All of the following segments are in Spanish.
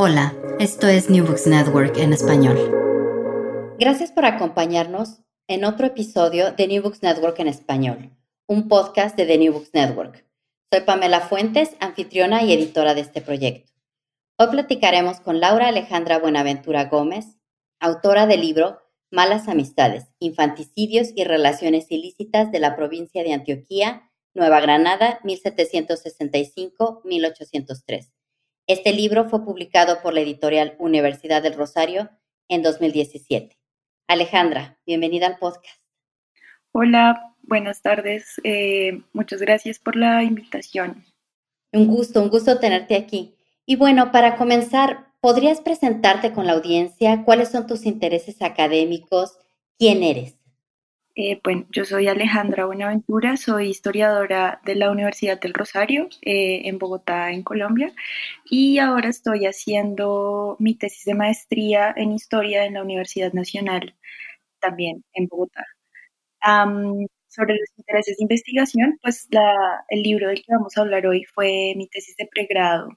Hola, esto es New Books Network en español. Gracias por acompañarnos en otro episodio de New Books Network en español, un podcast de The New Books Network. Soy Pamela Fuentes, anfitriona y editora de este proyecto. Hoy platicaremos con Laura Alejandra Buenaventura Gómez, autora del libro Malas Amistades, Infanticidios y Relaciones Ilícitas de la provincia de Antioquía, Nueva Granada, 1765-1803 este libro fue publicado por la editorial Universidad del Rosario en 2017. Alejandra, bienvenida al podcast. Hola, buenas tardes. Eh, muchas gracias por la invitación. Un gusto, un gusto tenerte aquí. Y bueno, para comenzar, ¿podrías presentarte con la audiencia? ¿Cuáles son tus intereses académicos? ¿Quién eres? Eh, bueno, yo soy Alejandra Buenaventura, soy historiadora de la Universidad del Rosario eh, en Bogotá, en Colombia, y ahora estoy haciendo mi tesis de maestría en historia en la Universidad Nacional, también en Bogotá. sobre los intereses de investigación, pues el libro del que vamos a hablar hoy fue mi tesis de pregrado.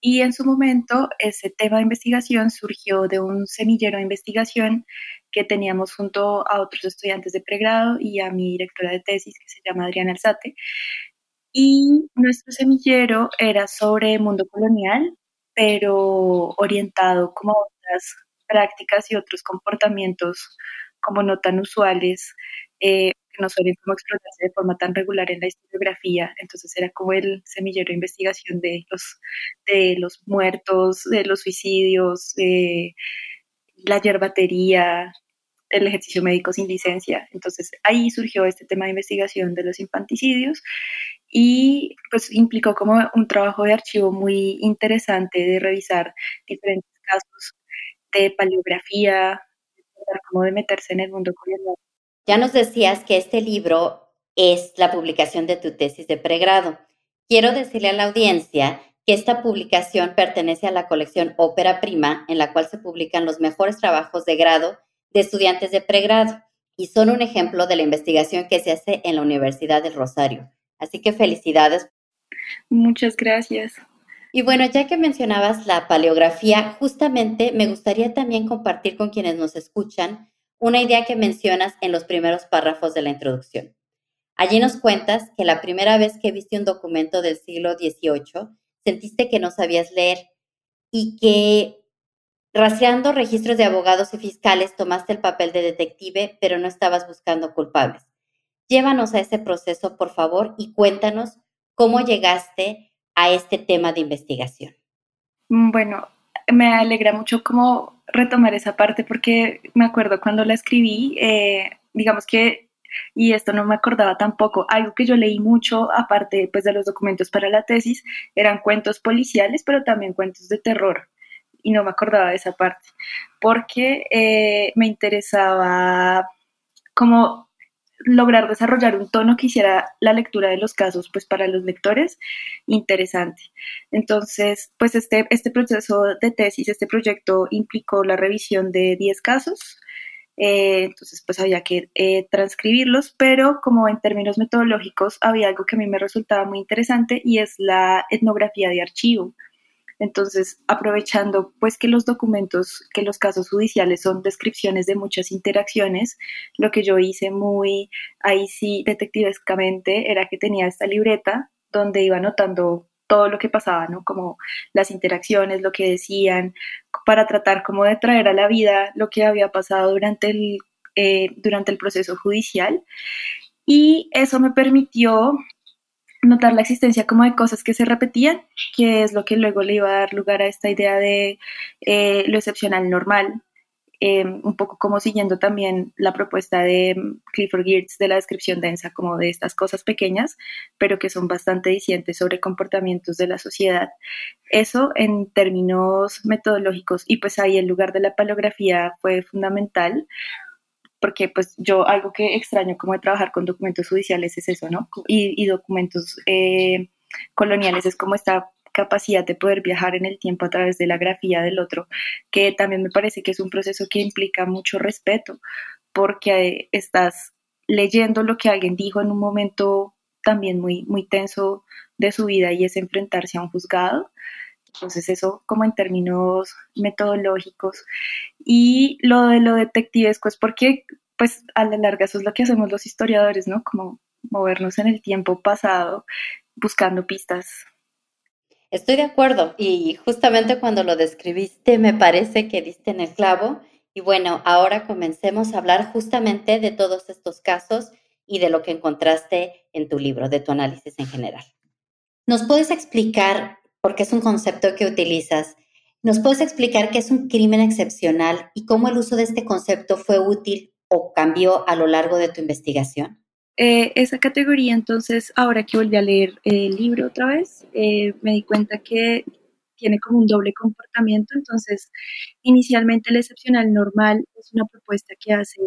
Y en su momento, ese tema de investigación surgió de un semillero de investigación que teníamos junto a otros estudiantes de pregrado y a mi directora de tesis, que se llama Adriana Alzate. Y nuestro semillero era sobre mundo colonial, pero orientado como a otras prácticas y otros comportamientos como no tan usuales, eh, que no suelen como explotarse de forma tan regular en la historiografía. Entonces era como el semillero de investigación de los, de los muertos, de los suicidios, de la yerbatería, el ejercicio médico sin licencia. Entonces ahí surgió este tema de investigación de los infanticidios y pues implicó como un trabajo de archivo muy interesante de revisar diferentes casos de paleografía, como de meterse en el mundo colonial. Ya nos decías que este libro es la publicación de tu tesis de pregrado. Quiero decirle a la audiencia que esta publicación pertenece a la colección Ópera Prima, en la cual se publican los mejores trabajos de grado de estudiantes de pregrado y son un ejemplo de la investigación que se hace en la Universidad del Rosario. Así que felicidades. Muchas gracias. Y bueno, ya que mencionabas la paleografía, justamente me gustaría también compartir con quienes nos escuchan una idea que mencionas en los primeros párrafos de la introducción. Allí nos cuentas que la primera vez que viste un documento del siglo XVIII, sentiste que no sabías leer y que Rastreando registros de abogados y fiscales, tomaste el papel de detective, pero no estabas buscando culpables. Llévanos a ese proceso, por favor, y cuéntanos cómo llegaste a este tema de investigación. Mm, bueno, me alegra mucho como retomar esa parte porque me acuerdo cuando la escribí, eh, digamos que, y esto no me acordaba tampoco, algo que yo leí mucho, aparte pues, de los documentos para la tesis, eran cuentos policiales, pero también cuentos de terror y no me acordaba de esa parte, porque eh, me interesaba como lograr desarrollar un tono que hiciera la lectura de los casos, pues para los lectores, interesante. Entonces, pues este, este proceso de tesis, este proyecto implicó la revisión de 10 casos, eh, entonces pues había que eh, transcribirlos, pero como en términos metodológicos había algo que a mí me resultaba muy interesante y es la etnografía de archivo. Entonces, aprovechando pues que los documentos, que los casos judiciales son descripciones de muchas interacciones, lo que yo hice muy ahí sí detectivescamente era que tenía esta libreta donde iba anotando todo lo que pasaba, ¿no? Como las interacciones, lo que decían, para tratar como de traer a la vida lo que había pasado durante el, eh, durante el proceso judicial. Y eso me permitió notar la existencia como de cosas que se repetían, que es lo que luego le iba a dar lugar a esta idea de eh, lo excepcional normal, em, un poco como siguiendo también la propuesta de Clifford Geertz de la descripción densa, como de estas cosas pequeñas, pero que son bastante dicientes sobre comportamientos de la sociedad. Eso en términos metodológicos, y pues ahí el lugar de la paleografía fue fundamental, porque pues yo algo que extraño como de trabajar con documentos judiciales es eso, ¿no? Y, documentos eh, coloniales es como esta capacidad de poder viajar en el tiempo a través de la grafía del otro, que también me parece que es un proceso que implica mucho respeto, porque estás leyendo lo que alguien dijo en un momento también muy, muy tenso de su vida y es enfrentarse a un juzgado. Entonces eso como en términos metodológicos. Y lo de lo detectivesco es porque pues a la larga eso es lo que hacemos los historiadores, ¿no? Como movernos en el tiempo pasado buscando pistas. Estoy de acuerdo y justamente cuando lo describiste me parece que diste en el clavo. Y bueno, ahora comencemos a hablar justamente de todos estos casos y de lo que encontraste en tu libro, de tu análisis en general. ¿Nos puedes explicar, porque es un concepto que utilizas, ¿nos puedes explicar qué es un crimen excepcional y cómo el uso de este concepto fue útil o cambió a lo largo de tu investigación? Eh, esa categoría, entonces, ahora que volví a leer el libro otra vez, eh, me di cuenta que tiene como un doble comportamiento. Entonces, inicialmente el excepcional normal es una propuesta que hace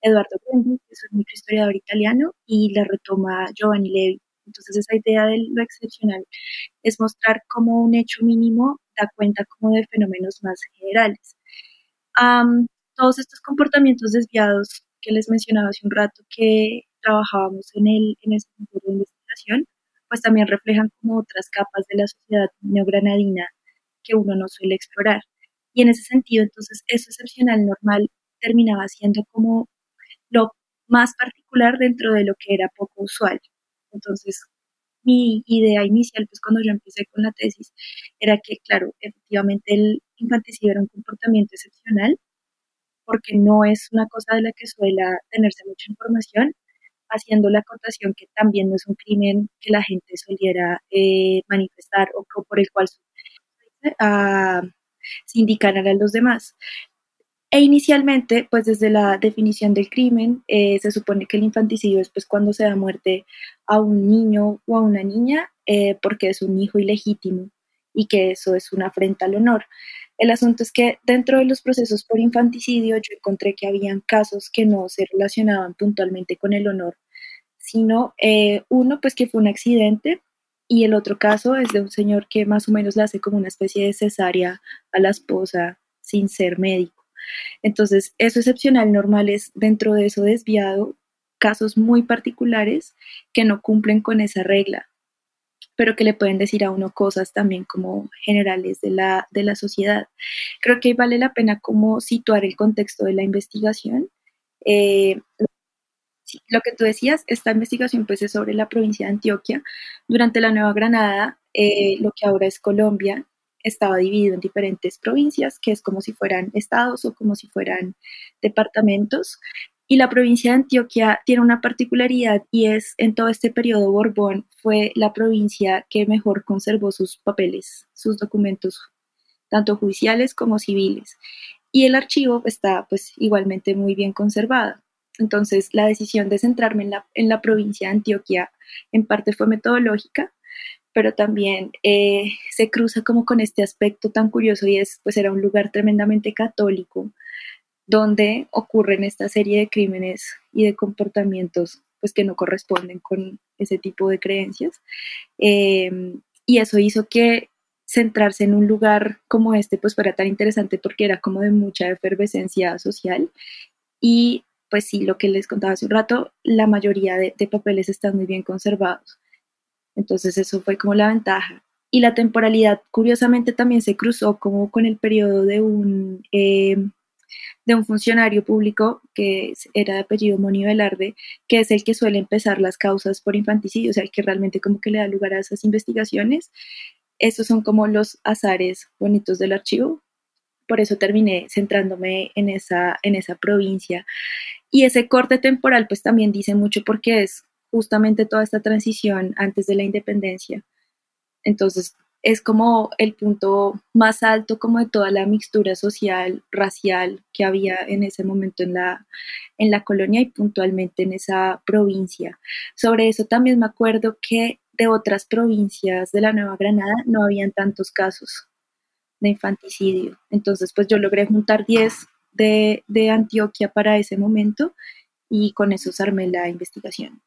Eduardo Prendi, que es un microhistoriador italiano, y la retoma Giovanni Levi. Entonces, esa idea de lo excepcional es mostrar cómo un hecho mínimo da cuenta como de fenómenos más generales. todos estos comportamientos desviados que les mencionaba hace un rato que trabajábamos en el, en el centro de investigación, pues también reflejan como otras capas de la sociedad neogranadina que uno no suele explorar. Y en ese sentido, entonces, eso excepcional normal terminaba siendo como lo más particular dentro de lo que era poco usual. Entonces, mi idea inicial, pues cuando yo empecé con la tesis, era que, claro, efectivamente el infanticidio era un comportamiento excepcional, porque no es una cosa de la que suela tenerse mucha información, haciendo la acotación que también no es un crimen que la gente soliera eh, manifestar o, por el cual se indicaran a los demás. E inicialmente, pues desde la definición del crimen, eh, se supone que el infanticidio es pues, cuando se da muerte a un niño o a una niña eh, porque es un hijo ilegítimo y que eso es una afrenta al honor. El asunto es que dentro de los procesos por infanticidio yo encontré que habían casos que no se relacionaban puntualmente con el honor, sino eh, uno pues que fue un accidente y el otro caso es de un señor que más o menos le hace como una especie de cesárea a la esposa sin ser médico. Entonces, eso excepcional normal es dentro de eso desviado casos muy particulares que no cumplen con esa regla pero que le pueden decir a uno cosas también como generales de la, de la sociedad. Creo que vale la pena como situar el contexto de la investigación. Eh, lo que tú decías, esta investigación pues es sobre la provincia de Antioquia. Durante la Nueva Granada, eh, lo que ahora es Colombia, estaba dividido en diferentes provincias, que es como si fueran estados o como si fueran departamentos. Y la provincia de Antioquia tiene una particularidad y es en todo este periodo Borbón fue la provincia que mejor conservó sus papeles, sus documentos, tanto judiciales como civiles. Y el archivo está pues igualmente muy bien conservado. Entonces la decisión de centrarme en la, en la provincia de Antioquia en parte fue metodológica, pero también eh, se cruza como con este aspecto tan curioso y es pues era un lugar tremendamente católico donde ocurren esta serie de crímenes y de comportamientos pues que no corresponden con ese tipo de creencias. Em, y eso hizo que centrarse en un lugar como este pues fuera tan interesante porque era como de mucha efervescencia social y pues sí, lo que les contaba hace un rato, la mayoría de, papeles están muy bien conservados. Entonces eso fue como la ventaja. Y la temporalidad, curiosamente, también se cruzó como con el periodo de un em, de un funcionario público que era de apellido Moni Velarde, que es el que suele empezar las causas por infanticidio, o sea, el que realmente como que le da lugar a esas investigaciones. Estos son como los azares bonitos del archivo. Por eso terminé centrándome en esa, en esa provincia. Y ese corte temporal pues también dice mucho porque es justamente toda esta transición antes de la independencia. Entonces, es como el punto más alto como de toda la mixtura social, racial que había en ese momento en la, en la colonia y puntualmente en esa provincia. Sobre eso también me acuerdo que de otras provincias de la Nueva Granada no habían tantos casos de infanticidio. Entonces, pues yo logré juntar 10 de, de Antioquia para ese momento y con eso armé la investigación.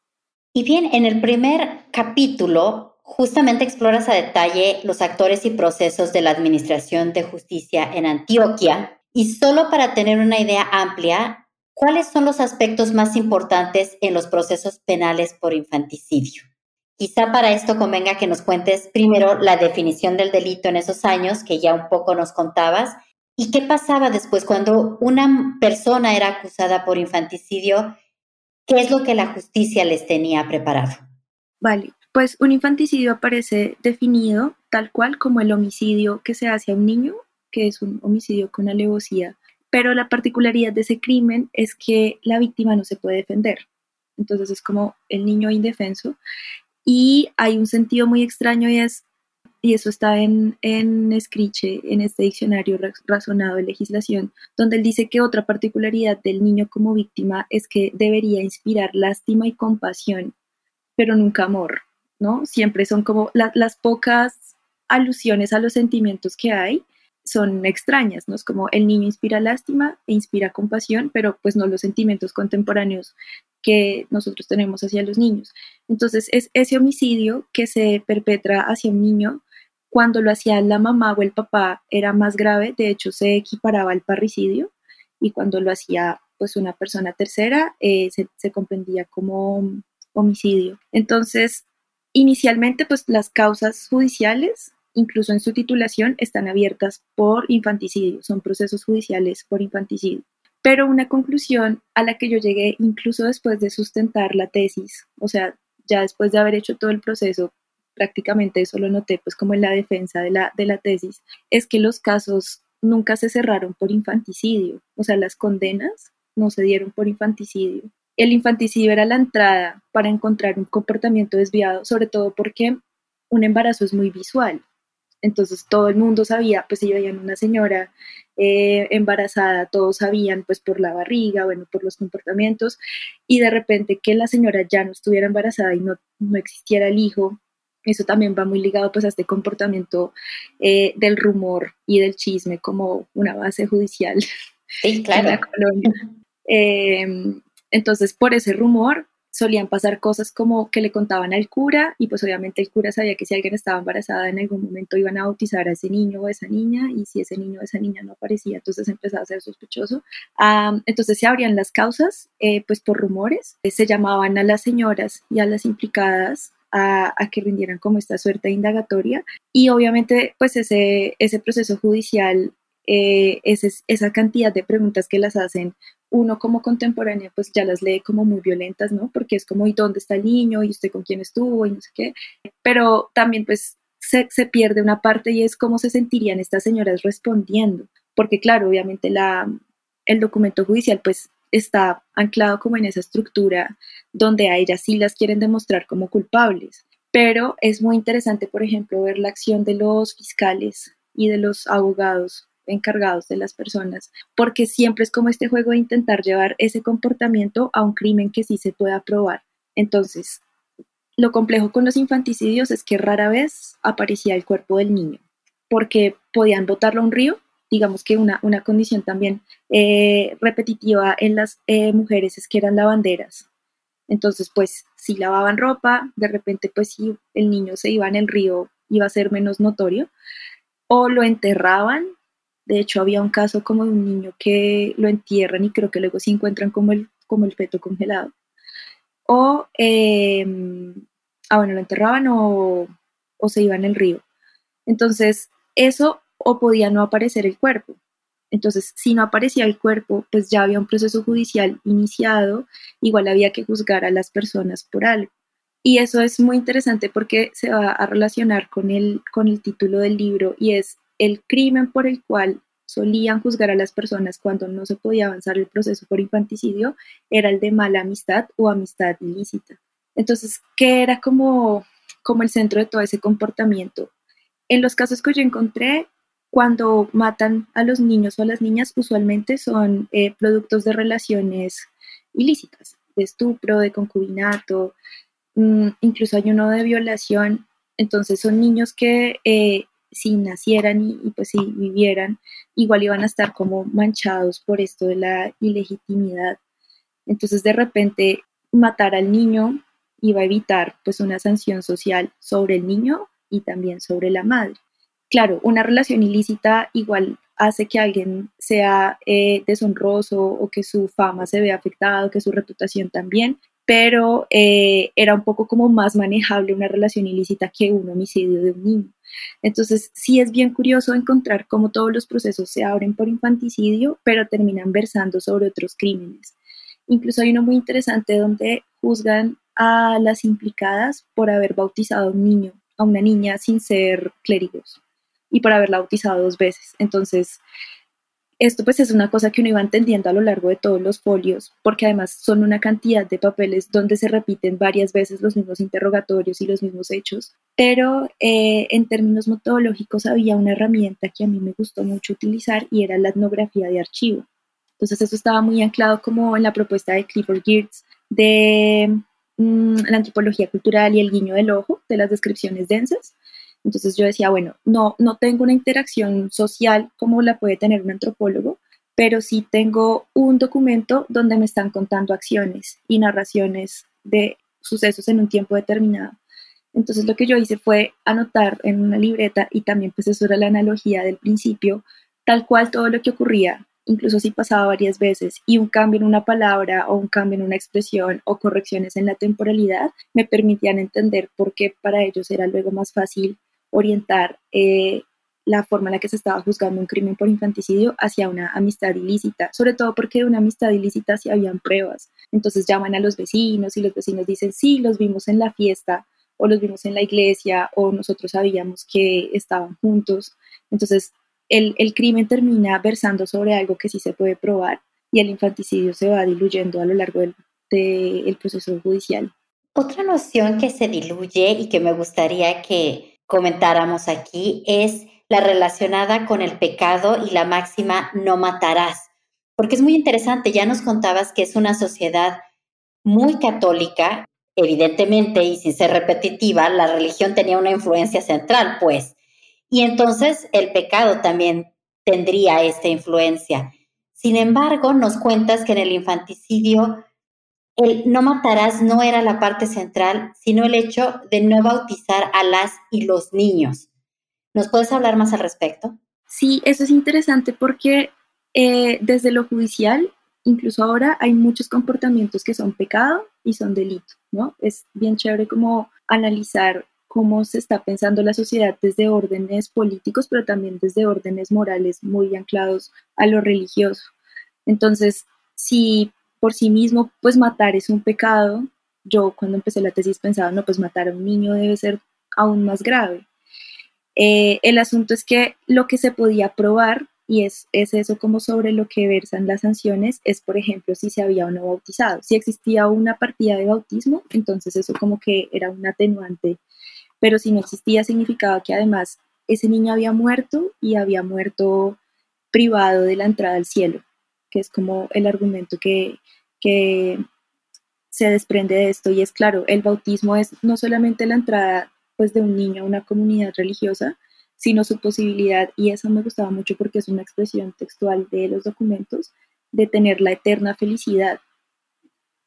Y bien, en el primer capítulo justamente exploras a detalle los actores y procesos de la Administración de Justicia en Antioquia. Y solo para tener una idea amplia, ¿cuáles son los aspectos más importantes en los procesos penales por infanticidio? Quizá para esto convenga que nos cuentes primero la definición del delito en esos años, que ya un poco nos contabas, y qué pasaba después cuando una persona era acusada por infanticidio, qué es lo que la justicia les tenía preparado. Vale, pues un infanticidio aparece definido tal cual como el homicidio que se hace a un niño, que es un homicidio con alevosía, pero la particularidad de ese crimen es que la víctima no se puede defender. Entonces es como el niño indefenso y hay un sentido muy extraño y es, y eso está en, en Scriche, en este diccionario razonado de legislación, donde él dice que otra particularidad del niño como víctima es que debería inspirar lástima y compasión, pero nunca amor, ¿no? Siempre son como las pocas alusiones a los sentimientos que hay son extrañas, ¿no? Es como el niño inspira lástima e inspira compasión, pero pues no los sentimientos contemporáneos que nosotros tenemos hacia los niños. Entonces, es ese homicidio que se perpetra hacia un niño cuando lo hacía la mamá o el papá era más grave, de hecho se equiparaba al parricidio y cuando lo hacía pues una persona tercera eh, se, se comprendía como homicidio. Entonces, inicialmente pues las causas judiciales incluso en su titulación, están abiertas por infanticidio, son procesos judiciales por infanticidio. Pero una conclusión a la que yo llegué incluso después de sustentar la tesis, o sea, ya después de haber hecho todo el proceso, prácticamente eso lo noté pues como en la defensa de la, de la tesis, es que los casos nunca se cerraron por infanticidio, o sea, las condenas no se dieron por infanticidio. El infanticidio era la entrada para encontrar un comportamiento desviado, sobre todo porque un embarazo es muy visual. Entonces todo el mundo sabía, pues si veían una señora eh, embarazada, todos sabían pues por la barriga, bueno, por los comportamientos, y de repente que la señora ya no estuviera embarazada y no, no existiera el hijo, eso también va muy ligado pues a este comportamiento eh, del rumor y del chisme como una base judicial sí, claro. en la colonia. Em, entonces, por ese rumor, solían pasar cosas como que le contaban al cura y pues obviamente el cura sabía que si alguien estaba embarazada en algún momento iban a bautizar a ese niño o esa niña y si ese niño o esa niña no aparecía entonces empezaba a ser sospechoso. entonces se abrían las causas eh, pues por rumores, se llamaban a las señoras y a las implicadas a, que rindieran como esta suerte indagatoria y obviamente pues ese, ese proceso judicial eh, esa cantidad de preguntas que las hacen uno como contemporánea pues ya las lee como muy violentas, ¿no? Porque es como, ¿y dónde está el niño? ¿Y usted con quién estuvo? Y no sé qué. Pero también pues se, pierde una parte y es cómo se sentirían estas señoras respondiendo. Porque claro, obviamente la, el documento judicial pues está anclado como en esa estructura donde a ellas sí las quieren demostrar como culpables. Pero es muy interesante, por ejemplo, ver la acción de los fiscales y de los abogados encargados de las personas, porque siempre es como este juego de intentar llevar ese comportamiento a un crimen que sí se pueda probar. Entonces, lo complejo con los infanticidios es que rara vez aparecía el cuerpo del niño, porque podían botarlo a un río, digamos que una, una condición también eh, repetitiva en las eh, mujeres es que eran lavanderas. Entonces, pues, si lavaban ropa, de repente, pues, si el niño se iba en el río, iba a ser menos notorio, o lo enterraban de hecho, había un caso como de un niño que lo entierran y creo que luego se encuentran como el, como el feto congelado. O, em, ah, bueno, lo enterraban o, o se iban el río. Entonces, eso o podía no aparecer el cuerpo. Entonces, si no aparecía el cuerpo, pues ya había un proceso judicial iniciado, igual había que juzgar a las personas por algo. Y eso es muy interesante porque se va a relacionar con el, con el título del libro y es el crimen por el cual solían juzgar a las personas cuando no se podía avanzar el proceso por infanticidio era el de mala amistad o amistad ilícita. Entonces, ¿qué era como, como el centro de todo ese comportamiento? En los casos que yo encontré, cuando matan a los niños o a las niñas, usualmente son eh, productos de relaciones ilícitas, de estupro, de concubinato, mm, incluso hay uno de violación. Entonces son niños que eh, si nacieran y, pues si vivieran, igual iban a estar como manchados por esto de la ilegitimidad. Entonces de repente matar al niño iba a evitar pues una sanción social sobre el niño y también sobre la madre. Claro, una relación ilícita igual hace que alguien sea eh, deshonroso o que su fama se vea afectada que su reputación también, pero eh, era un poco como más manejable una relación ilícita que un homicidio de un niño. Entonces, sí es bien curioso encontrar cómo todos los procesos se abren por infanticidio, pero terminan versando sobre otros crímenes. Incluso hay uno muy interesante donde juzgan a las implicadas por haber bautizado a un niño, a una niña sin ser clérigos y por haberla bautizado dos veces. Entonces, esto pues es una cosa que uno iba entendiendo a lo largo de todos los folios, porque además son una cantidad de papeles donde se repiten varias veces los mismos interrogatorios y los mismos hechos, pero eh, en términos metodológicos había una herramienta que a mí me gustó mucho utilizar y era la etnografía de archivo. Entonces eso estaba muy anclado como en la propuesta de Clifford Geertz de mm, la antropología cultural y el guiño del ojo de las descripciones densas. Entonces yo decía, bueno, no, no tengo una interacción social como la puede tener un antropólogo, pero sí tengo un documento donde me están contando acciones y narraciones de sucesos en un tiempo determinado. Entonces lo que yo hice fue anotar en una libreta y también pues eso era la analogía del principio, tal cual todo lo que ocurría, incluso si pasaba varias veces, y un cambio en una palabra o un cambio en una expresión o correcciones en la temporalidad me permitían entender por qué para ellos era luego más fácil orientar eh, la forma en la que se estaba juzgando un crimen por infanticidio hacia una amistad ilícita, sobre todo porque de una amistad ilícita sí habían pruebas. Entonces llaman a los vecinos y los vecinos dicen, sí, los vimos en la fiesta o los vimos en la iglesia o nosotros sabíamos que estaban juntos. Entonces el, el crimen termina versando sobre algo que sí se puede probar y el infanticidio se va diluyendo a lo largo del, del proceso judicial. Otra noción que se diluye y que me gustaría que comentáramos aquí es la relacionada con el pecado y la máxima no matarás, porque es muy interesante, ya nos contabas que es una sociedad muy católica, evidentemente, y sin ser repetitiva, la religión tenía una influencia central, pues, y entonces el pecado también tendría esta influencia. Sin embargo, nos cuentas que en el infanticidio el no matarás no era la parte central, sino el hecho de no bautizar a las y los niños. ¿Nos puedes hablar más al respecto? Sí, eso es interesante porque eh, desde lo judicial, incluso ahora, hay muchos comportamientos que son pecado y son delito, ¿no? Es bien chévere como analizar cómo se está pensando la sociedad desde órdenes políticos, pero también desde órdenes morales muy anclados a lo religioso. Entonces, si por sí mismo, pues matar es un pecado. Yo cuando empecé la tesis pensaba, no, pues matar a un niño debe ser aún más grave. Eh, el asunto es que lo que se podía probar, y es, es eso como sobre lo que versan las sanciones, es por ejemplo si se había o no bautizado. Si existía una partida de bautismo, entonces eso como que era un atenuante, pero si no existía significaba que además ese niño había muerto y había muerto privado de la entrada al cielo que es como el argumento que, se desprende de esto. Y es claro, el bautismo es no solamente la entrada pues, de un niño a una comunidad religiosa, sino su posibilidad, y eso me gustaba mucho porque es una expresión textual de los documentos, de tener la eterna felicidad.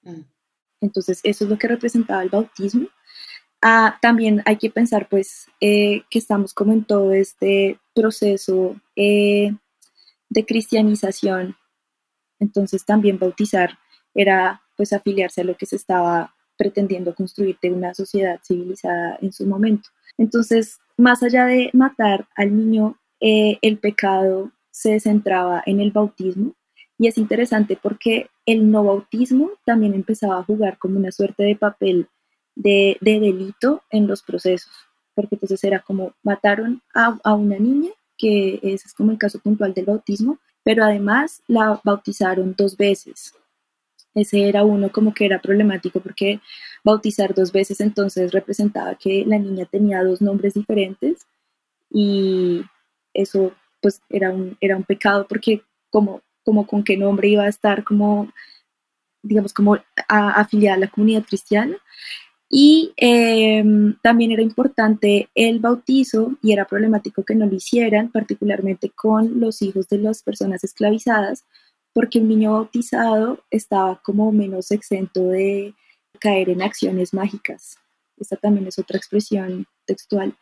Mm. Entonces, eso es lo que representaba el bautismo. Ah, también hay que pensar, pues, eh, que estamos como en todo este proceso eh, de cristianización entonces también bautizar era pues afiliarse a lo que se estaba pretendiendo construir de una sociedad civilizada en su momento. Entonces, más allá de matar al niño, eh, el pecado se centraba en el bautismo y es interesante porque el no bautismo también empezaba a jugar como una suerte de papel de, delito en los procesos, porque entonces era como mataron a, a una niña, que ese es como el caso puntual del bautismo, pero además la bautizaron dos veces. Ese era uno como que era problemático porque bautizar dos veces entonces representaba que la niña tenía dos nombres diferentes y eso pues era un, era un pecado porque como, como con qué nombre iba a estar como digamos como afiliada a la comunidad cristiana y em, también era importante el bautizo y era problemático que no lo hicieran, particularmente con los hijos de las personas esclavizadas, porque un niño bautizado estaba como menos exento de caer en acciones mágicas. Esta también es otra expresión textual.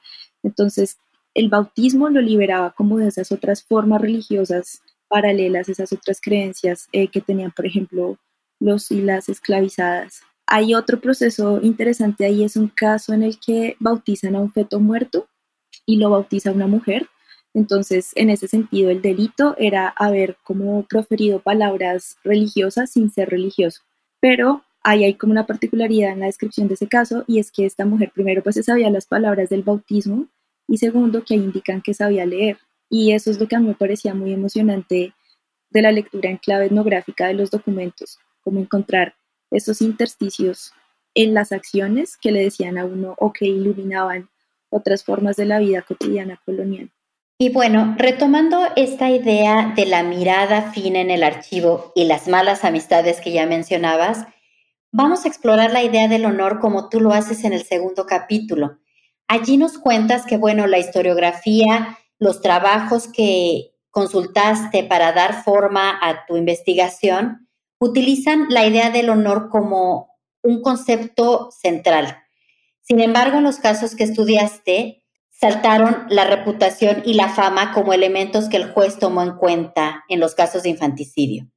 Entonces, el bautismo lo liberaba como de esas otras formas religiosas paralelas, esas otras creencias eh, que tenían, por ejemplo, los y las esclavizadas. Hay otro proceso interesante ahí, es un caso en el que bautizan a un feto muerto y lo bautiza una mujer. Entonces, en ese sentido, el delito era haber como proferido palabras religiosas sin ser religioso. Pero ahí hay como una particularidad en la descripción de ese caso y es que esta mujer primero pues se sabía las palabras del bautismo y segundo que indican que sabía leer. Y eso es lo que a mí me parecía muy emocionante de la lectura en clave etnográfica de los documentos, como encontrar esos intersticios en las acciones que le decían a uno o que iluminaban otras formas de la vida cotidiana colonial. Y bueno, retomando esta idea de la mirada fina en el archivo y las malas amistades que ya mencionabas, vamos a explorar la idea del honor como tú lo haces en el segundo capítulo. Allí nos cuentas que, bueno, la historiografía, los trabajos que consultaste para dar forma a tu investigación, utilizan la idea del honor como un concepto central. Sin embargo, en los casos que estudiaste, saltaron la reputación y la fama como elementos que el juez tomó en cuenta en los casos de infanticidio.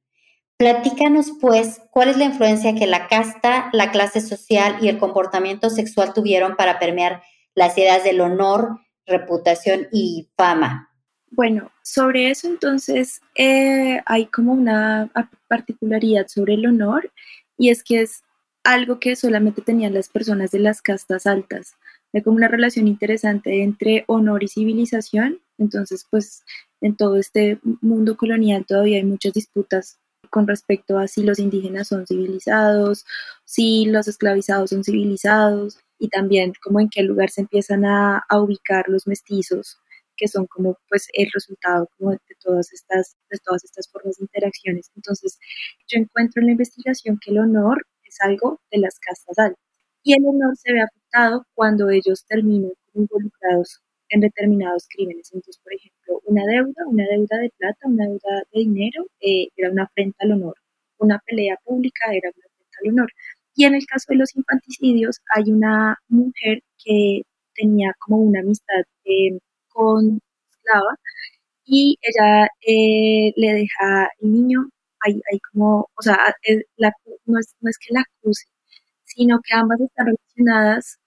Platícanos, pues, cuál es la influencia que la casta, la clase social y el comportamiento sexual tuvieron para permear las ideas del honor, reputación y fama. Bueno, sobre eso entonces eh, hay como una particularidad sobre el honor y es que es algo que solamente tenían las personas de las castas altas. Hay como una relación interesante entre honor y civilización. Entonces, pues en todo este mundo colonial todavía hay muchas disputas con respecto a si los indígenas son civilizados, si los esclavizados son civilizados y también como en qué lugar se empiezan a, ubicar los mestizos que son como pues el resultado como de, todas estas de todas estas formas de interacciones. Entonces, yo encuentro en la investigación que el honor es algo de las castas altas y el honor se ve afectado cuando ellos terminan involucrados en determinados crímenes. Entonces, por ejemplo, una deuda, una deuda de plata, una deuda de dinero, eh, era una afrenta al honor. Una pelea pública era una afrenta al honor. Y en el caso de los infanticidios, hay una mujer que tenía como una amistad eh, con esclava y ella eh, le deja el niño, hay, hay como, o sea, la, no, es, no es que la acuse, sino que ambas están relacionadas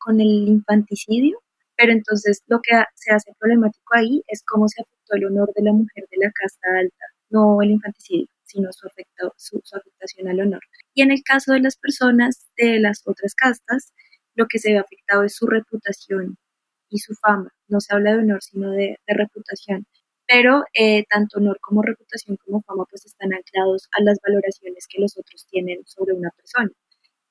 con el infanticidio pero entonces lo que se hace problemático ahí es cómo se afectó el honor de la mujer de la casta alta, no el infanticidio, sino su, su, afectación al honor. Y en el caso de las personas de las otras castas, lo que se ve afectado es su reputación y su fama. No se habla de honor, sino de, reputación. Pero eh, tanto honor como reputación como fama pues están anclados a las valoraciones que los otros tienen sobre una persona.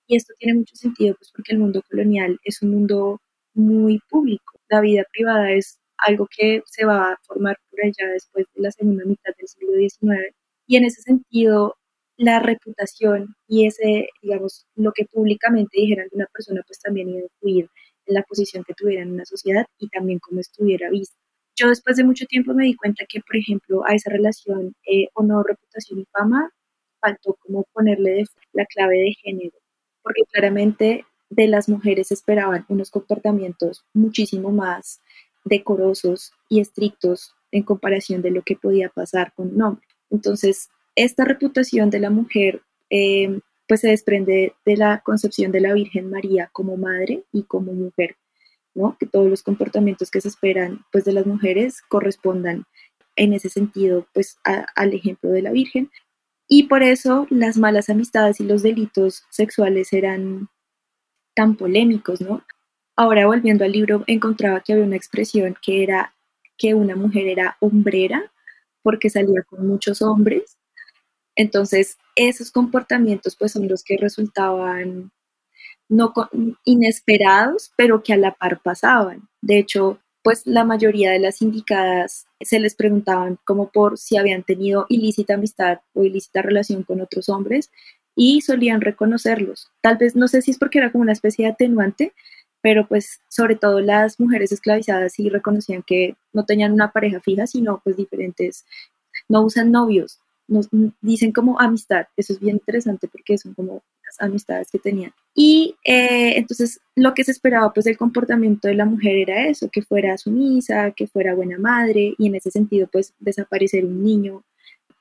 Y esto tiene mucho sentido pues porque el mundo colonial es un mundo muy público. La vida privada es algo que se va a formar por allá después de la segunda mitad del siglo XIX. Y en ese sentido, la reputación y ese, digamos, lo que públicamente dijeran de una persona, pues también iba a influir la posición que tuviera en una sociedad y también cómo estuviera vista. Yo después de mucho tiempo me di cuenta que, por ejemplo, a esa relación eh, honor, reputación y fama, faltó como ponerle la clave de género, porque claramente de las mujeres esperaban unos comportamientos muchísimo más decorosos y estrictos en comparación de lo que podía pasar con un hombre. Entonces, esta reputación de la mujer eh, pues se desprende de la concepción de la Virgen María como madre y como mujer, ¿no? Que todos los comportamientos que se esperan pues de las mujeres correspondan en ese sentido pues al ejemplo de la Virgen. Y por eso las malas amistades y los delitos sexuales eran tan polémicos, ¿no? Ahora volviendo al libro, encontraba que había una expresión que era que una mujer era hombrera porque salía con muchos hombres. Entonces, esos comportamientos pues son los que resultaban no inesperados, pero que a la par pasaban. De hecho, pues la mayoría de las indicadas se les preguntaban como por si habían tenido ilícita amistad o ilícita relación con otros hombres y solían reconocerlos. Tal vez no sé si es porque era como una especie de atenuante, pero pues sobre todo las mujeres esclavizadas sí reconocían que no tenían una pareja fija, sino pues diferentes, no usan novios, nos dicen como amistad, eso es bien interesante porque son como las amistades que tenían. Y eh, entonces lo que se esperaba pues del comportamiento de la mujer era eso, que fuera sumisa, que fuera buena madre y en ese sentido pues desaparecer un niño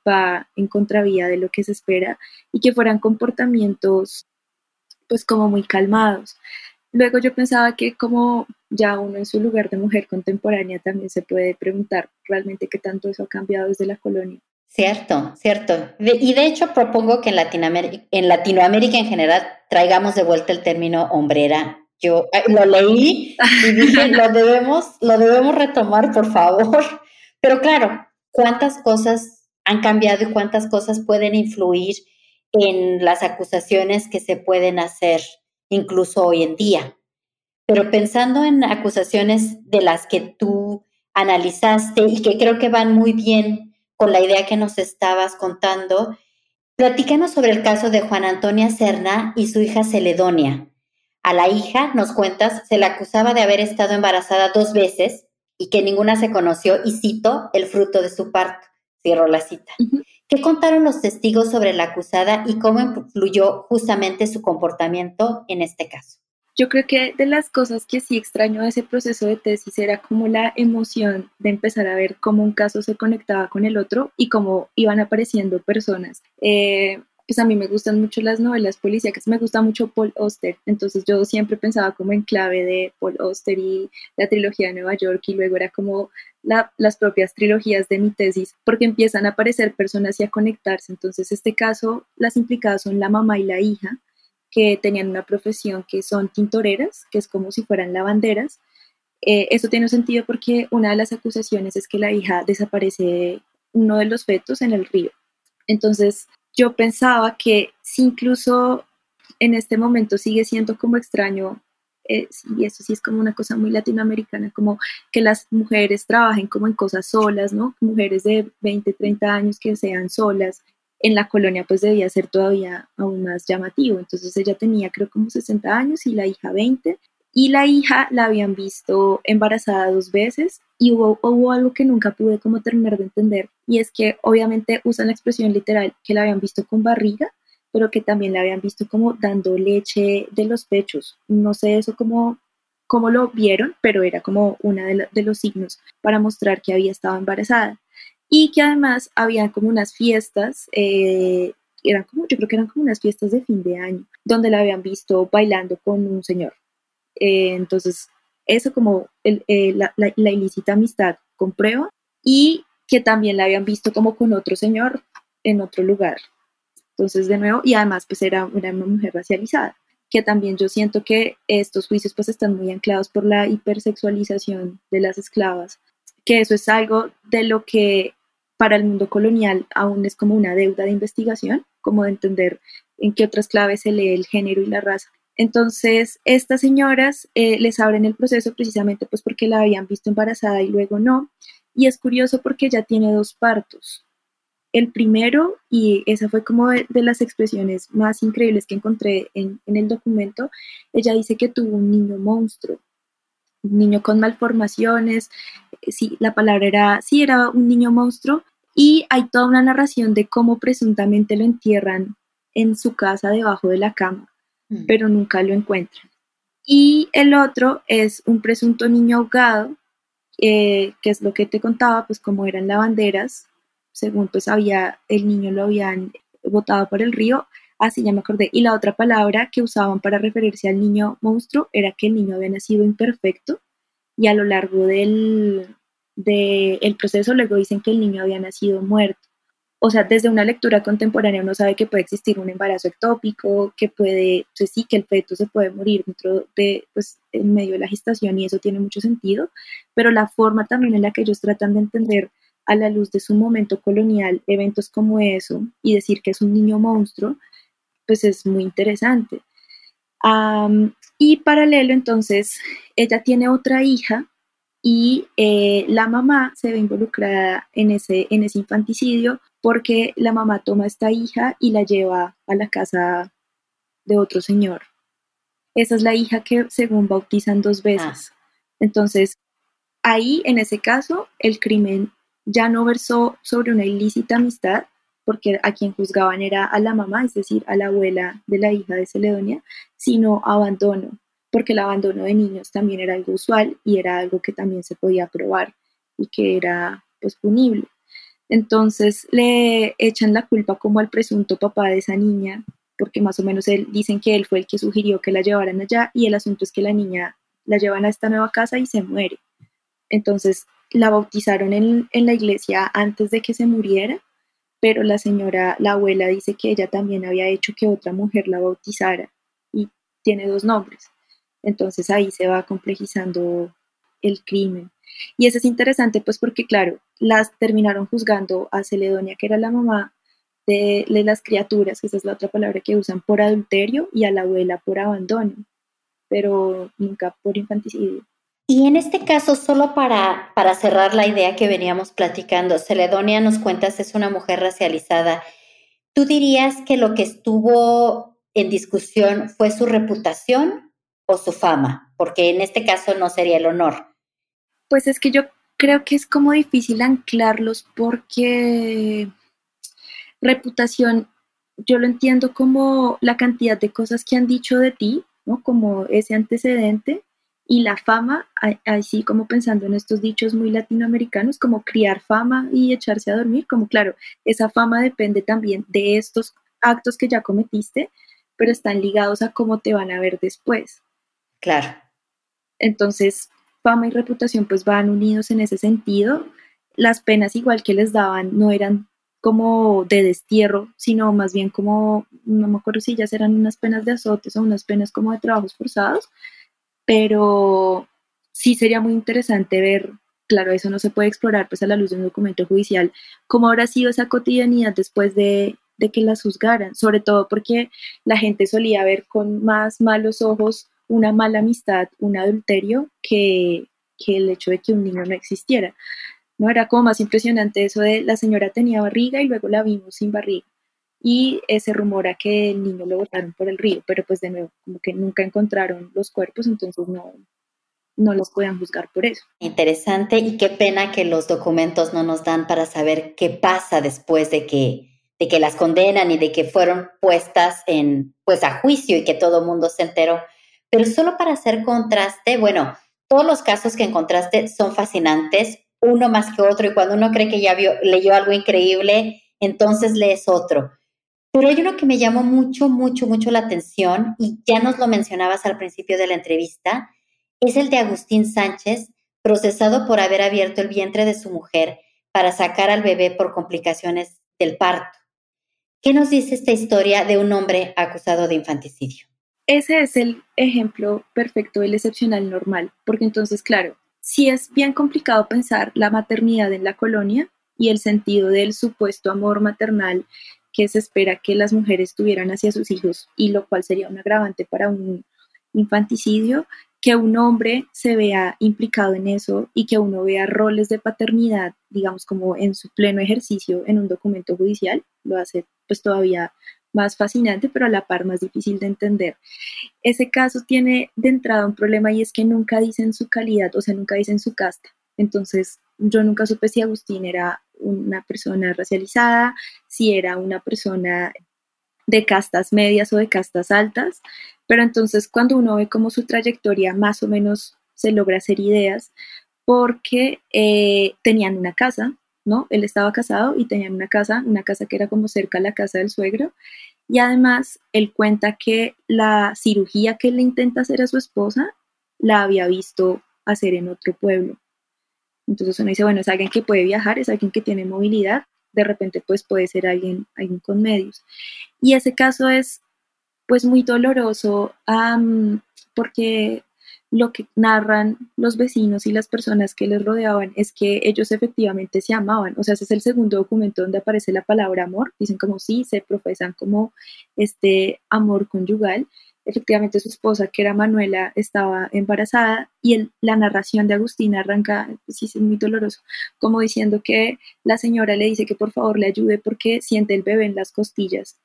va en contravía de lo que se espera y que fueran comportamientos pues como muy calmados. Luego yo pensaba que como ya uno en su lugar de mujer contemporánea también se puede preguntar realmente qué tanto eso ha cambiado desde la colonia. Cierto, cierto. y de hecho propongo que en Latinoamérica, en Latinoamérica en general traigamos de vuelta el término hombrera. Yo lo leí y dije, lo debemos, lo debemos retomar, por favor. Pero claro, ¿cuántas cosas han cambiado y cuántas cosas pueden influir en las acusaciones que se pueden hacer incluso hoy en día? Pero pensando en acusaciones de las que tú analizaste y que creo que van muy bien con la idea que nos estabas contando, platícanos sobre el caso de Juan Antonia Serna y su hija Celedonia. A la hija, nos cuentas, se la acusaba de haber estado embarazada dos veces y que ninguna se conoció, y cito, el fruto de su parto. Cierro la cita. ¿Qué contaron los testigos sobre la acusada y cómo influyó justamente su comportamiento en este caso? Yo creo que de las cosas que sí extraño de ese proceso de tesis era como la emoción de empezar a ver cómo un caso se conectaba con el otro y cómo iban apareciendo personas. Eh, pues a mí me gustan mucho las novelas policíacas, me gusta mucho Paul Auster, entonces yo siempre pensaba como en clave de Paul Auster y la trilogía de Nueva York y luego era como las propias trilogías de mi tesis, porque empiezan a aparecer personas y a conectarse, entonces este caso las implicadas son la mamá y la hija, que tenían una profesión que son tintoreras, que es como si fueran lavanderas. Eh, eso tiene sentido porque una de las acusaciones es que la hija desaparece uno de los fetos en el río. Entonces, yo pensaba que si incluso en este momento sigue siendo como extraño, eh, y eso sí es como una cosa muy latinoamericana, como que las mujeres trabajen como en cosas solas, ¿no? Mujeres de 20, 30 años que sean solas, en la colonia pues debía ser todavía aún más llamativo. Entonces ella tenía creo como 60 años y la hija 20 y la hija la habían visto embarazada dos veces y hubo, algo que nunca pude como terminar de entender y es que obviamente usan la expresión literal que la habían visto con barriga pero que también la habían visto como dando leche de los pechos. No sé eso cómo, cómo lo vieron, pero era como uno de los signos para mostrar que había estado embarazada y que además había como unas fiestas, eh, eran como, yo creo que eran como unas fiestas de fin de año, donde la habían visto bailando con un señor. Eh, entonces, eso como eh, la, ilícita amistad con prueba y que también la habían visto como con otro señor en otro lugar. Entonces, de nuevo, y además pues era, una mujer racializada, que también yo siento que estos juicios pues están muy anclados por la hipersexualización de las esclavas, que eso es algo de lo que para el mundo colonial aún es como una deuda de investigación, como de entender en qué otras claves se lee el género y la raza. Entonces, estas señoras eh, les abren el proceso precisamente pues porque la habían visto embarazada y luego no. Y es curioso porque ella tiene dos partos. El primero, y esa fue como de, las expresiones más increíbles que encontré en, el documento, ella dice que tuvo un niño monstruo, niño con malformaciones, sí, la palabra era, sí, era un niño monstruo, y hay toda una narración de cómo presuntamente lo entierran en su casa debajo de la cama, mm. pero nunca lo encuentran. Y el otro es un presunto niño ahogado, eh, que es lo que te contaba, pues como eran lavanderas, según pues había, el niño lo habían botado por el río, así ya me acordé. Y la otra palabra que usaban para referirse al niño monstruo era que el niño había nacido imperfecto y a lo largo del, del proceso luego dicen que el niño había nacido muerto. O sea, desde una lectura contemporánea uno sabe que puede existir un embarazo ectópico, que puede, pues sí, que el feto se puede morir dentro de, pues, en medio de la gestación y eso tiene mucho sentido, pero la forma también en la que ellos tratan de entender a la luz de su momento colonial eventos como eso y decir que es un niño monstruo, pues es muy interesante. y paralelo, entonces, ella tiene otra hija y eh, la mamá se ve involucrada en ese, en ese infanticidio porque la mamá toma a esta hija y la lleva a la casa de otro señor. Esa es la hija que según bautizan dos veces. Ah. Entonces, ahí, en ese caso, el crimen ya no versó sobre una ilícita amistad, porque a quien juzgaban era a la mamá, es decir, a la abuela de la hija de Celedonia, sino abandono, porque el abandono de niños también era algo usual y era algo que también se podía probar y que era pues punible. Entonces le echan la culpa como al presunto papá de esa niña porque más o menos él, dicen que él fue el que sugirió que la llevaran allá y el asunto es que la niña la llevan a esta nueva casa y se muere. Entonces la bautizaron en, en la iglesia antes de que se muriera, pero la señora, la abuela dice que ella también había hecho que otra mujer la bautizara y tiene dos nombres. Entonces ahí se va complejizando el crimen. Y eso es interesante, pues porque, claro, las terminaron juzgando a Celedonia, que era la mamá de, las criaturas, que esa es la otra palabra que usan, por adulterio, y a la abuela por abandono, pero nunca por infanticidio. Y en este caso, solo para, para cerrar la idea que veníamos platicando, Celedonia nos cuentas es una mujer racializada. ¿Tú dirías que lo que estuvo en discusión fue su reputación o su fama? Porque en este caso no sería el honor. Pues es que yo creo que es como difícil anclarlos porque reputación, yo lo entiendo como la cantidad de cosas que han dicho de ti, ¿no? Como ese antecedente y la fama, así como pensando en estos dichos muy latinoamericanos, como criar fama y echarse a dormir, como claro, esa fama depende también de estos actos que ya cometiste, pero están ligados a cómo te van a ver después. Claro. Entonces, fama y reputación pues van unidos en ese sentido. Las penas igual que les daban no eran como de destierro, sino más bien como, no me acuerdo si ya eran unas penas de azotes o unas penas como de trabajos forzados, pero sí sería muy interesante ver, claro, eso no se puede explorar pues a la luz de un documento judicial, cómo habrá sido esa cotidianidad después de, de que las juzgaran, sobre todo porque la gente solía ver con más malos ojos una mala amistad, un adulterio, que, el hecho de que un niño no existiera. ¿no? Era como más impresionante eso de la señora tenía barriga y luego la vimos sin barriga. Y ese rumor a que el niño lo botaron por el río, pero pues de nuevo, como que nunca encontraron los cuerpos, entonces no, no los puedan juzgar por eso. Interesante y qué pena que los documentos no nos dan para saber qué pasa después de que, de que las condenan y de que fueron puestas en, pues a juicio y que todo el mundo se enteró. Pero solo para hacer contraste, bueno, todos los casos que encontraste son fascinantes, uno más que otro, y cuando uno cree que ya leyó algo increíble, entonces lees otro. Pero hay uno que me llamó mucho, mucho, mucho la atención, y ya nos lo mencionabas al principio de la entrevista, es el de Agustín Sánchez, procesado por haber abierto el vientre de su mujer para sacar al bebé por complicaciones del parto. ¿Qué nos dice esta historia de un hombre acusado de infanticidio? ese es el ejemplo perfecto del excepcional normal, porque entonces, claro, si es bien complicado pensar la maternidad en la colonia y el sentido del supuesto amor maternal que se espera que las mujeres tuvieran hacia sus hijos y lo cual sería un agravante para un infanticidio, que un hombre se vea implicado en eso y que uno vea roles de paternidad, digamos, como en su pleno ejercicio en un documento judicial, lo hace pues todavía más fascinante, pero a la par más difícil de entender. Ese caso tiene de entrada un problema y es que nunca dicen su calidad, o sea, nunca dicen su casta. Entonces, yo nunca supe si Agustín era una persona racializada, si era una persona de castas medias o de castas altas, pero entonces cuando uno ve como su trayectoria más o menos se logra hacer ideas, porque eh, tenían una casa, ¿no? Él estaba casado y tenían una casa, una casa que era como cerca a la casa del suegro. Y además, él cuenta que la cirugía que él le intenta hacer a su esposa la había visto hacer en otro pueblo. Entonces uno dice, bueno, es alguien que puede viajar, es alguien que tiene movilidad, de repente pues puede ser alguien, alguien con medios. Y ese caso es pues muy doloroso porque lo que narran los vecinos y las personas que les rodeaban es que ellos efectivamente se amaban. O sea, ese es el segundo documento donde aparece la palabra amor. Dicen como sí, se profesan como este amor conyugal. Efectivamente, su esposa, que era Manuela, estaba embarazada y la narración de Agustina arranca, sí, es muy doloroso, como diciendo que la señora le dice que por favor le ayude porque siente el bebé en las costillas.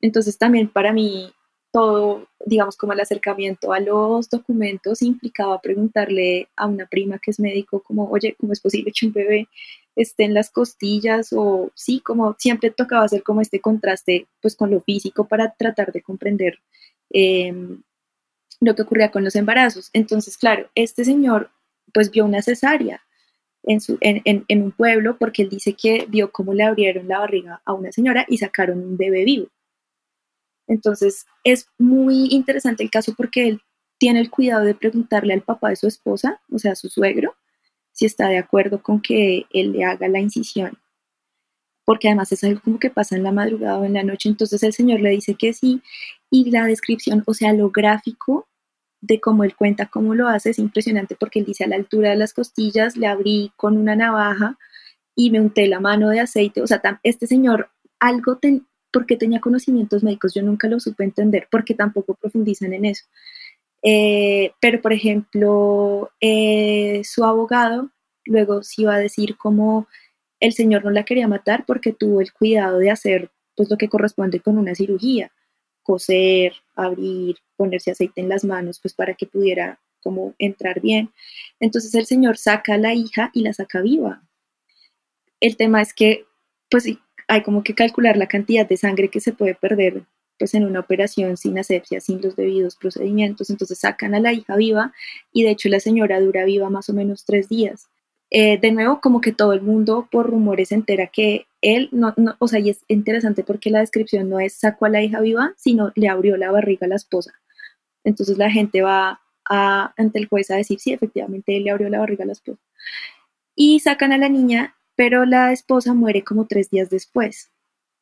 Entonces también para mí todo, digamos, como el acercamiento a los documentos implicaba preguntarle a una prima que es médico, como, oye, ¿cómo es posible que un bebé esté en las costillas? O sí, como siempre tocaba hacer como este contraste, pues, con lo físico para tratar de comprender em, lo que ocurría con los embarazos. Entonces, claro, este señor, pues, vio una cesárea. En, su, en, en un pueblo porque él dice que vio cómo le abrieron la barriga a una señora y sacaron un bebé vivo Entonces es muy interesante el caso porque él tiene el cuidado de preguntarle al papá de su esposa, o sea, a su suegro, si está de acuerdo con que él le haga la incisión. Porque además es algo como que pasa en la madrugada o en la noche. Entonces el señor le dice que sí. Y la descripción, o sea, lo gráfico de cómo él cuenta cómo lo hace es impresionante porque él dice a la altura de las costillas le abrí con una navaja y me unté la mano de aceite. O sea, este señor algo porque tenía conocimientos médicos, yo nunca lo supe entender porque tampoco profundizan en eso. Eh, pero, por ejemplo, eh, su abogado luego sí iba a decir cómo el señor no la quería matar porque tuvo el cuidado de hacer pues lo que corresponde con una cirugía, coser, abrir, ponerse aceite en las manos, pues para que pudiera como entrar bien. Entonces el señor saca a la hija y la saca viva. El tema es que pues hay como que calcular la cantidad de sangre que se puede perder pues en una operación sin asepsia, sin los debidos procedimientos, entonces sacan a la hija viva y de hecho la señora dura viva más o menos tres días. Eh, de nuevo, como que todo el mundo por rumores entera que él, no, o sea, y es interesante porque la descripción no es sacó a la hija viva, sino le abrió la barriga a la esposa. Entonces la gente va a, ante el juez a decir, sí, efectivamente él le abrió la barriga a la esposa. Y sacan a la niña, pero la esposa muere como tres días después.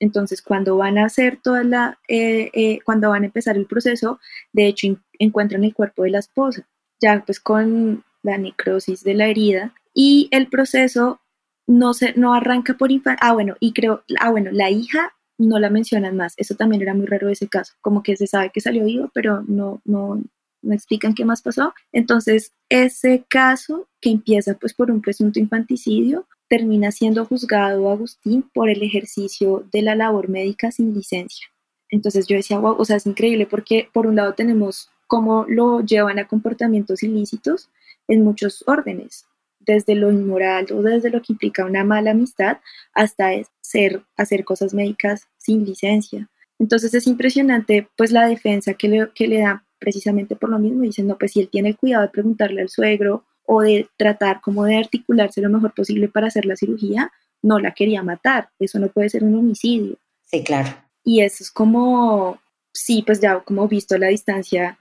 Entonces, cuando van a hacer toda la, eh, eh, cuando van a empezar el proceso, de hecho encuentran el cuerpo de la esposa, ya pues con la necrosis de la herida y el proceso no se, no arranca por infancia. Ah, bueno, y creo, ah, bueno, la hija no la mencionan más. Eso también era muy raro ese caso, como que se sabe que salió vivo, pero no, no, no explican qué más pasó. Entonces, ese caso que empieza pues por un presunto infanticidio, termina siendo juzgado Agustín por el ejercicio de la labor médica sin licencia. Entonces yo decía, wow, o sea, es increíble porque por un lado tenemos cómo lo llevan a comportamientos ilícitos en muchos órdenes, desde lo inmoral o desde lo que implica una mala amistad hasta ser, hacer cosas médicas sin licencia. Entonces es impresionante pues la defensa que le, que le da precisamente por lo mismo, diciendo, pues si él tiene el cuidado de preguntarle al suegro o de tratar como de articularse lo mejor posible para hacer la cirugía, no la quería matar. Eso no puede ser un homicidio. Sí, claro. Y eso es como, sí, pues ya como visto a la distancia,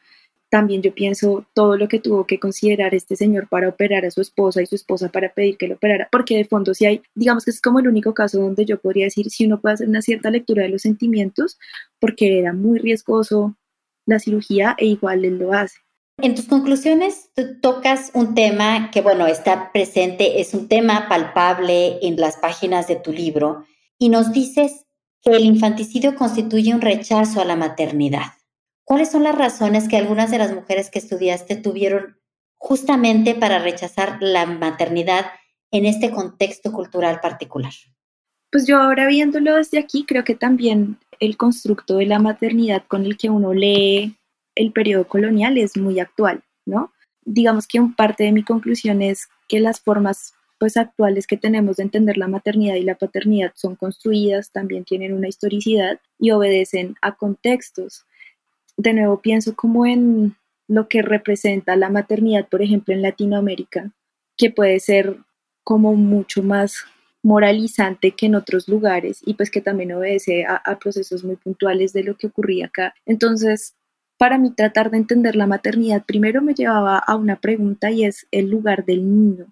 también yo pienso todo lo que tuvo que considerar este señor para operar a su esposa y su esposa para pedir que lo operara, porque de fondo si hay, digamos que es como el único caso donde yo podría decir si uno puede hacer una cierta lectura de los sentimientos, porque era muy riesgoso la cirugía e igual él lo hace. En tus conclusiones, tú tocas un tema que, bueno, está presente, es un tema palpable en las páginas de tu libro y nos dices que el infanticidio constituye un rechazo a la maternidad. ¿Cuáles son las razones que algunas de las mujeres que estudiaste tuvieron justamente para rechazar la maternidad en este contexto cultural particular? Pues yo ahora viéndolo desde aquí, creo que también el constructo de la maternidad con el que uno lee el periodo colonial es muy actual, ¿no? Digamos que un parte de mi conclusión es que las formas pues actuales que tenemos de entender la maternidad y la paternidad son construidas, también tienen una historicidad y obedecen a contextos. De nuevo pienso como en lo que representa la maternidad, por ejemplo, en Latinoamérica, que puede ser como mucho más moralizante que en otros lugares y pues que también obedece a, procesos muy puntuales de lo que ocurría acá. Entonces, para mí tratar de entender la maternidad primero me llevaba a una pregunta y es el lugar del niño.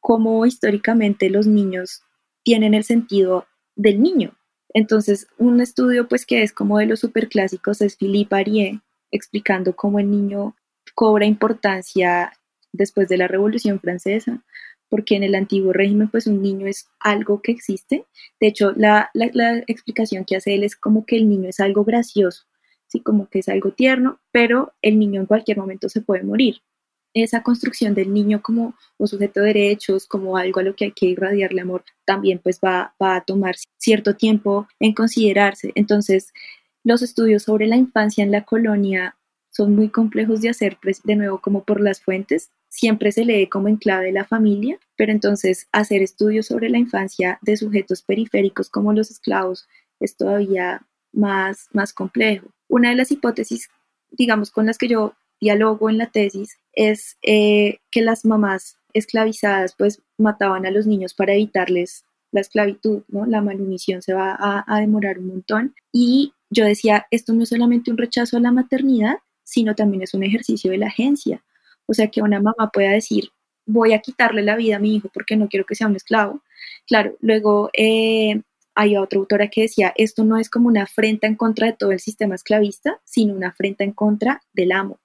Cómo históricamente los niños tienen el sentido del niño. Entonces, un estudio pues que es como de los superclásicos es Philippe Arié explicando cómo el niño cobra importancia después de la Revolución Francesa, porque en el antiguo régimen pues un niño es algo que existe. De hecho, la, la explicación que hace él es como que el niño es algo gracioso, ¿sí? como que es algo tierno, pero el niño en cualquier momento se puede morir. Esa construcción del niño como un sujeto de derechos, como algo a lo que hay que irradiarle amor, también pues va, va a tomar cierto tiempo en considerarse. Entonces, los estudios sobre la infancia en la colonia son muy complejos de hacer, pues, de nuevo como por las fuentes, siempre se lee como en clave la familia, pero entonces hacer estudios sobre la infancia de sujetos periféricos como los esclavos es todavía más, más complejo. Una de las hipótesis, digamos, con las que yo dialogo en la tesis es eh, que las mamás esclavizadas pues mataban a los niños para evitarles la esclavitud, ¿no? La manumición se va a, demorar un montón y yo decía, esto no es solamente un rechazo a la maternidad, sino también es un ejercicio de la agencia. O sea, que una mamá pueda decir, voy a quitarle la vida a mi hijo porque no quiero que sea un esclavo. Claro, luego eh, hay otra autora que decía, esto no es como una afrenta en contra de todo el sistema esclavista, sino una afrenta en contra del amo.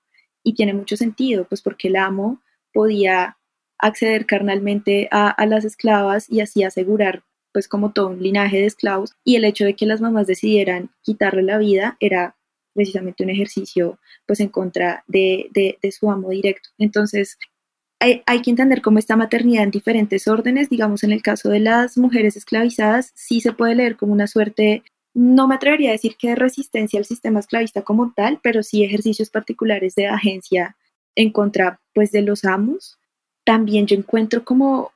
Y tiene mucho sentido, pues porque el amo podía acceder carnalmente a, a las esclavas y así asegurar pues como todo un linaje de esclavos y el hecho de que las mamás decidieran quitarle la vida era precisamente un ejercicio pues en contra de, de, su amo directo. Entonces hay, hay, que entender cómo esta maternidad en diferentes órdenes, digamos en el caso de las mujeres esclavizadas, sí se puede leer como una suerte, no me atrevería a decir que resistencia al sistema esclavista como tal, pero sí ejercicios particulares de agencia en contra pues de los amos. También yo encuentro como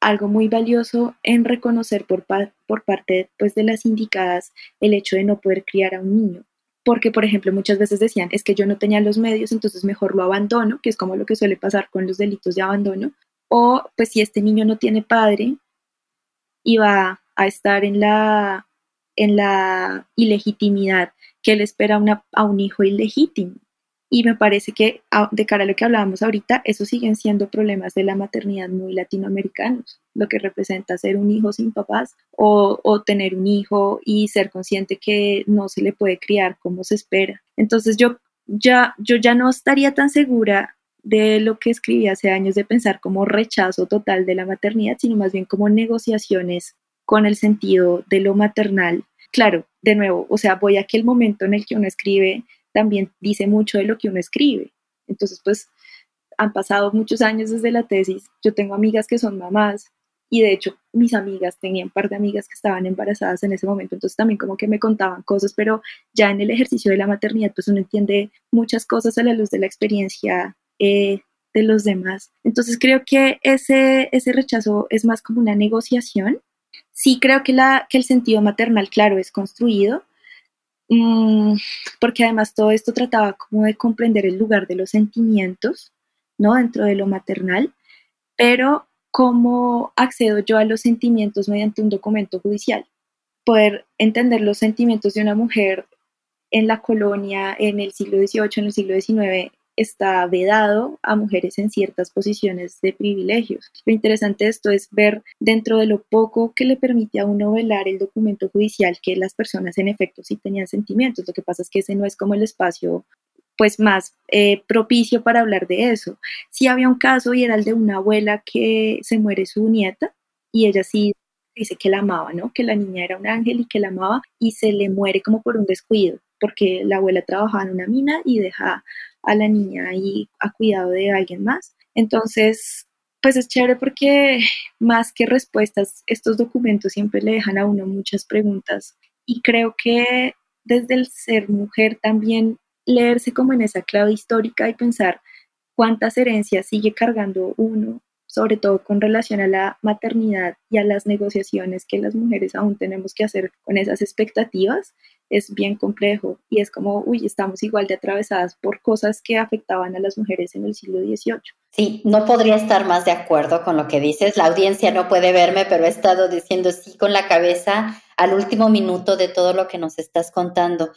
algo muy valioso en reconocer por, por parte pues, de las indicadas el hecho de no poder criar a un niño. Porque, por ejemplo, muchas veces decían, es que yo no tenía los medios, entonces mejor lo abandono, que es como lo que suele pasar con los delitos de abandono. O, pues, si este niño no tiene padre y va a estar en la, en la ilegitimidad que le espera a un hijo ilegítimo. Y me parece que de cara a lo que hablábamos ahorita, esos siguen siendo problemas de la maternidad muy latinoamericanos, lo que representa ser un hijo sin papás o, o, tener un hijo y ser consciente que no se le puede criar como se espera. Entonces yo ya, yo ya no estaría tan segura de lo que escribí hace años de pensar como rechazo total de la maternidad, sino más bien como negociaciones con el sentido de lo maternal. Claro, de nuevo, o sea, voy a aquel momento en el que uno escribe también dice mucho de lo que uno escribe. Entonces, pues han pasado muchos años desde la tesis. Yo tengo amigas que son mamás y de hecho mis amigas, tenían un par de amigas que estaban embarazadas en ese momento, entonces también como que me contaban cosas, pero ya en el ejercicio de la maternidad, pues uno entiende muchas cosas a la luz de la experiencia eh, de los demás. Entonces creo que ese, ese rechazo es más como una negociación. Sí creo que, el sentido maternal, claro, es construido, Mm, porque además todo esto trataba como de comprender el lugar de los sentimientos, ¿no? Dentro de lo maternal, pero cómo accedo yo a los sentimientos mediante un documento judicial. Poder entender los sentimientos de una mujer en la colonia, en el siglo XVIII, en el siglo XIX, está vedado a mujeres en ciertas posiciones de privilegios. Lo interesante de esto es ver dentro de lo poco que le permite a uno velar el documento judicial que las personas en efecto sí tenían sentimientos. Lo que pasa es que ese no es como el espacio pues más eh, propicio para hablar de eso. Sí había un caso y era el de una abuela que se muere su nieta y ella sí dice que la amaba, ¿no? Que la niña era un ángel y que la amaba y se le muere como por un descuido, porque la abuela trabajaba en una mina y deja a la niña ahí a cuidado de alguien más. Entonces, pues es chévere porque más que respuestas, estos documentos siempre le dejan a uno muchas preguntas y creo que desde el ser mujer también leerse como en esa clave histórica y pensar cuántas herencias sigue cargando uno, sobre todo con relación a la maternidad y a las negociaciones que las mujeres aún tenemos que hacer con esas expectativas, es bien complejo y es como, uy, estamos igual de atravesadas por cosas que afectaban a las mujeres en el siglo XVIII. Sí, no podría estar más de acuerdo con lo que dices. La audiencia no puede verme, pero he estado diciendo sí con la cabeza al último minuto de todo lo que nos estás contando.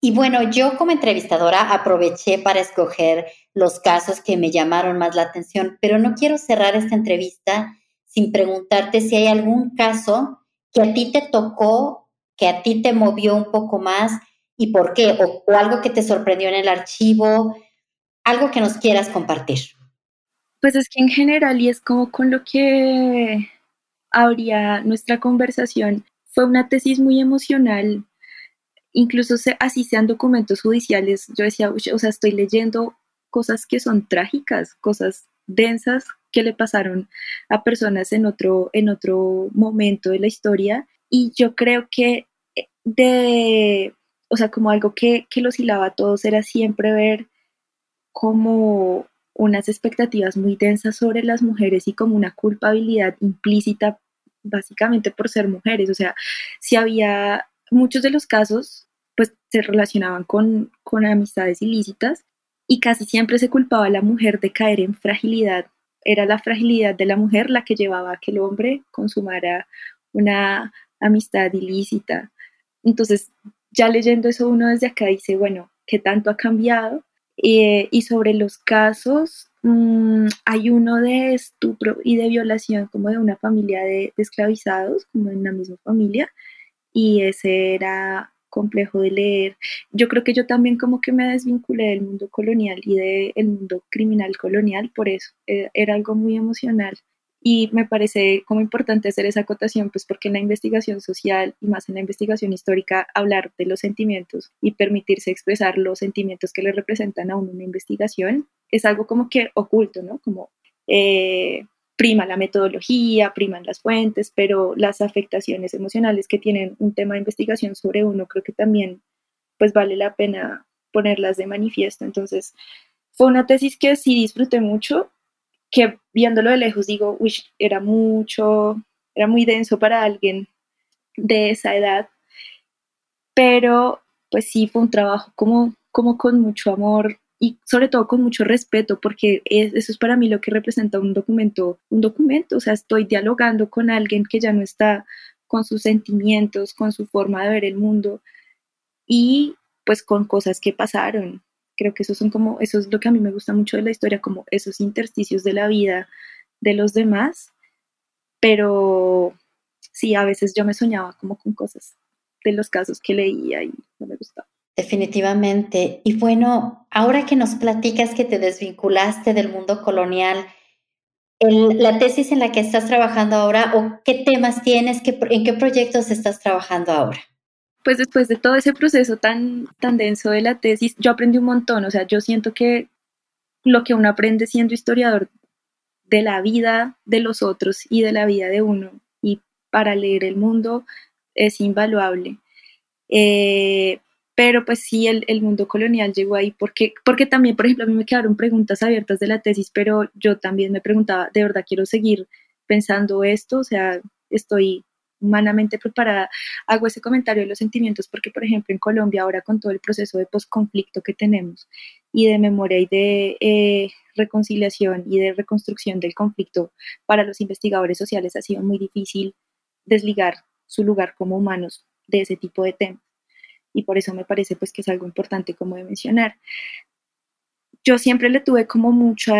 Y bueno, yo como entrevistadora aproveché para escoger los casos que me llamaron más la atención, pero no quiero cerrar esta entrevista sin preguntarte si hay algún caso que a ti te tocó que a ti te movió un poco más y por qué, o, algo que te sorprendió en el archivo, algo que nos quieras compartir. Pues es que en general, y es como con lo que habría nuestra conversación, fue una tesis muy emocional, incluso así sean documentos judiciales, yo decía, o sea, estoy leyendo cosas que son trágicas, cosas densas que le pasaron a personas en otro, en otro momento de la historia y yo creo que eh, de, o sea, como algo que, que los hilaba a todos era siempre ver como unas expectativas muy densas sobre las mujeres y como una culpabilidad implícita básicamente por ser mujeres. O sea, si había muchos de los casos, pues se relacionaban con, con amistades ilícitas y casi siempre se culpaba a la mujer de caer en fragilidad. Era la fragilidad de la mujer la que llevaba a que el hombre consumara una amistad ilícita. Entonces, ya leyendo eso uno desde acá dice, bueno, ¿qué tanto ha cambiado? Eh, y sobre los casos, mm, hay uno de estupro y de violación como de una familia de, de esclavizados, como en la misma familia, y ese era complejo de leer. Yo creo que yo también como que me desvinculé del mundo colonial y del mundo criminal colonial, por eso eh, era algo muy emocional. Y me parece como importante hacer esa acotación, pues porque en la investigación social y más en la investigación histórica, hablar de los sentimientos y permitirse expresar los sentimientos que le representan a uno una investigación es algo como que oculto, ¿no? Como eh, prima la metodología, priman las fuentes, pero las afectaciones emocionales que tienen un tema de investigación sobre uno, creo que también pues vale la pena ponerlas de manifiesto. Entonces, fue una tesis que sí disfruté mucho, que viéndolo de lejos digo, uy, era mucho, era muy denso para alguien de esa edad, pero pues sí fue un trabajo como, como con mucho amor, y sobre todo con mucho respeto, porque eso es para mí lo que representa un documento, un documento, o sea, estoy dialogando con alguien que ya no está con sus sentimientos, con su forma de ver el mundo y pues con cosas que pasaron. Creo que eso son como, eso es lo que a mí me gusta mucho de la historia, como esos intersticios de la vida de los demás, pero sí, a veces yo me soñaba como con cosas de los casos que leía y no me gustaba. Definitivamente. Y bueno, ahora que nos platicas que te desvinculaste del mundo colonial, la tesis en la que estás trabajando ahora o qué temas tienes, qué, en qué proyectos estás trabajando ahora. Pues después de todo ese proceso tan, tan denso de la tesis, yo aprendí un montón, o sea, yo siento que lo que uno aprende siendo historiador de la vida de los otros y de la vida de uno y para leer el mundo es invaluable. Eh, pero pues sí, el, el, mundo colonial llegó ahí porque, porque también, por ejemplo, a mí me quedaron preguntas abiertas de la tesis, pero yo también me preguntaba, ¿de verdad quiero seguir pensando esto? O sea, estoy humanamente preparada. Hago ese comentario de los sentimientos porque, por ejemplo, en Colombia ahora con todo el proceso de posconflicto que tenemos y de memoria y de eh, reconciliación y de reconstrucción del conflicto para los investigadores sociales ha sido muy difícil desligar su lugar como humanos de ese tipo de temas y por eso me parece pues que es algo importante como de mencionar. Yo siempre le tuve como mucha,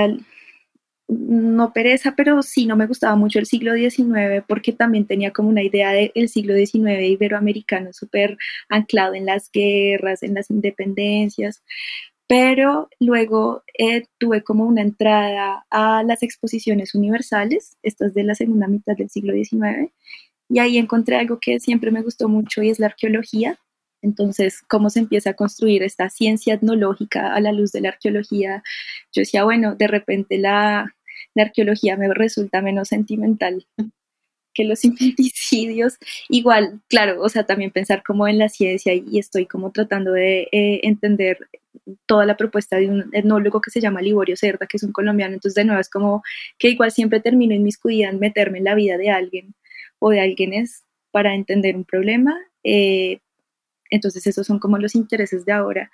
no pereza, pero sí no me gustaba mucho el siglo XIX porque también tenía como una idea del siglo XIX iberoamericano súper anclado en las guerras, en las independencias, pero luego eh, tuve como una entrada a las exposiciones universales, estas de la segunda mitad del siglo XIX, y ahí encontré algo que siempre me gustó mucho y es la arqueología. Entonces, ¿cómo se empieza a construir esta ciencia etnológica a la luz de la arqueología? Yo decía, bueno, de repente la, arqueología me resulta menos sentimental que los infanticidios. Igual, claro, o sea, también pensar como en la ciencia y estoy como tratando de eh, entender toda la propuesta de un etnólogo que se llama Liborio Cerda, que es un colombiano. Entonces, de nuevo, es como que igual siempre termino mis en meterme en la vida de alguien o de alguienes para entender un problema, eh, entonces esos son como los intereses de ahora,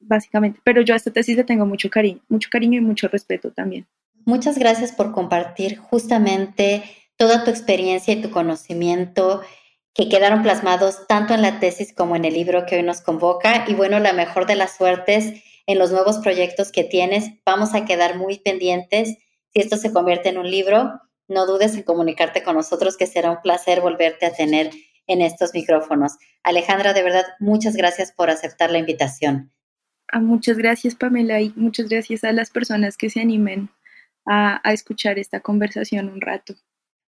básicamente. Pero yo a esta tesis le tengo mucho cariño, mucho cariño y mucho respeto también. Muchas gracias por compartir justamente toda tu experiencia y tu conocimiento que quedaron plasmados tanto en la tesis como en el libro que hoy nos convoca. Y bueno, la mejor de las suertes en los nuevos proyectos que tienes. Vamos a quedar muy pendientes. Si esto se convierte en un libro, no dudes en comunicarte con nosotros, que será un placer volverte a tener en estos micrófonos. Alejandra, de verdad, muchas gracias por aceptar la invitación. Ah, muchas gracias, Pamela, y muchas gracias a las personas que se animen a, a escuchar esta conversación un rato.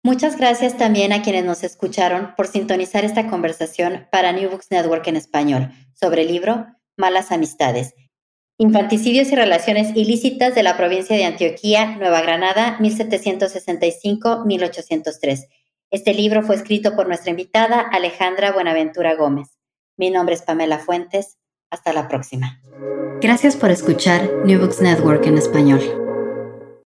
Muchas gracias también a quienes nos escucharon por sintonizar esta conversación para New Books Network en español sobre el libro Malas Amistades. Infanticidios y relaciones ilícitas de la provincia de Antioquía, Nueva Granada, 1765-1803 este libro fue escrito por nuestra invitada Alejandra Buenaventura Gómez. Mi nombre es Pamela Fuentes. Hasta la próxima. Gracias por escuchar New Books Network en español.